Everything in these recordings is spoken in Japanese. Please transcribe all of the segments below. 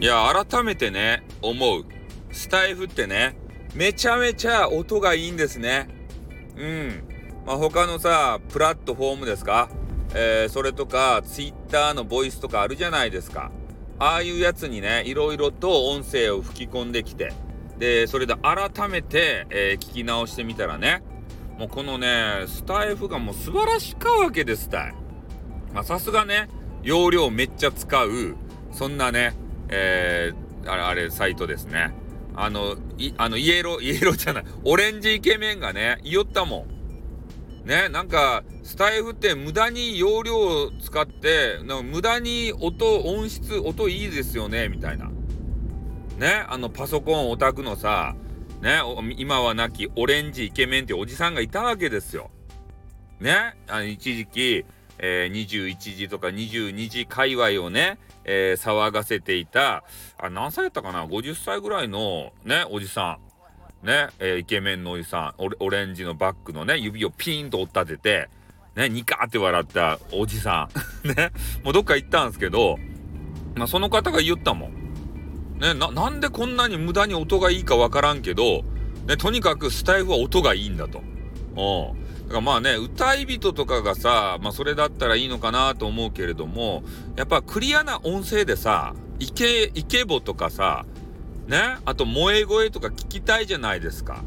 いや、改めてね、思う。スタイフってね、めちゃめちゃ音がいいんですね。うん。まあ、他のさ、プラットフォームですか？えー、それとか、ツイッターのボイスとかあるじゃないですか。ああいうやつにね、いろいろと音声を吹き込んできて、で、それで改めて、えー、聞き直してみたらね、もうこのね、スタイフがもう素晴らしかわけですたい。まあさすがね、容量めっちゃ使う、そんなね、えー、あれ、あれ、サイトですね。あの、い、あの、イエロー、イエローじゃない、オレンジイケメンがね、言おったもん。ね、なんか、スタイフって無駄に容量を使って、なんか無駄に音、音質、音いいですよね、みたいな。ね、あの、パソコンオタクのさ、ね、今は亡きオレンジイケメンっておじさんがいたわけですよ。ね、あの一時期、えー、21時とか22時界隈をね、えー、騒がせていた、あ、何歳やったかな ?50 歳ぐらいのね、おじさん。ね、えー、イケメンのおじさんオ、レンジのバッグのね、指をピーンと折ったてて、ね、ニカーって笑ったおじさん。ね、もうどっか行ったんですけど、まあ、その方が言ったもん。ね、な、なんでこんなに無駄に音がいいかわからんけど、ね、とにかくスタイフは音がいいんだと。うん。だからまあね、歌い人とかがさ、まあそれだったらいいのかなと思うけれども、やっぱクリアな音声でさ、イケ、イケボとかさ、ね、あと萌え声とか聞きたいじゃないですか。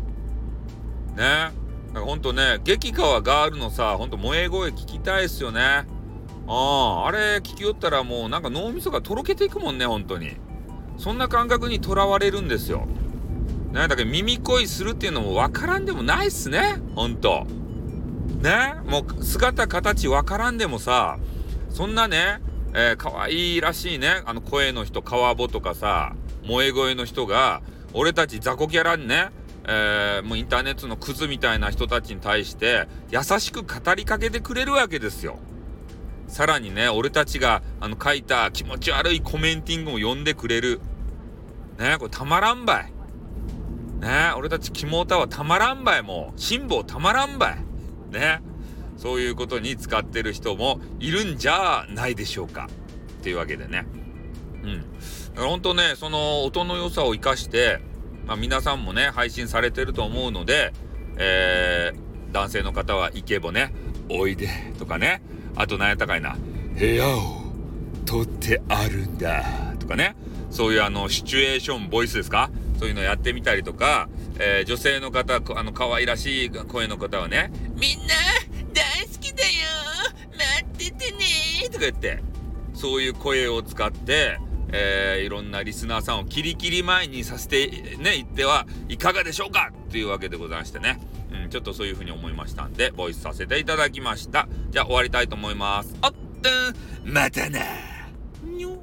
ね。なんかほんとね、激川ガールのさ、ほんと萌え声聞きたいっすよね。ああ、あれ聞きよったらもうなんか脳みそがとろけていくもんね、本当に。そんな感覚にとらわれるんですよ。ね、だけど耳恋するっていうのも分からんでもないっすね、ほんと。ね、もう姿形分からんでもさ、そんなね、えー、可愛いらしいね、あの声の人、川ボとかさ、萌え声の人が、俺たち雑魚キャラにね、えー、もうインターネットのクズみたいな人たちに対して優しく語りかけてくれるわけですよ。さらにね、俺たちがあの書いた気持ち悪いコメンティングを読んでくれる。ねこれたまらんばい。ね俺たちキモータはたまらんばい、もう。辛抱たまらんばい。ね。そういうことに使ってる人もいるんじゃないでしょうか。っていうわけでね。うん。だから本当ね、その音の良さを生かして、まあ皆さんもね、配信されてると思うので、えー、男性の方はイケボね、おいでとかね、あと何やったかいな、部屋を取ってあるんだとかね、そういうあの、シチュエーションボイスですか？そういうのやってみたりとか、えー、女性の方、あの、可愛らしい声の方はね、みんな、大好きだよ待っててねとか言って、そういう声を使って、えー、いろんなリスナーさんをキリキリ前にさせて、ね、言ってはいかがでしょうか？というわけでございましてね。うん、ちょっとそういう風に思いましたんで、ボイスさせていただきました。じゃあ終わりたいと思います。おっとまたなにょ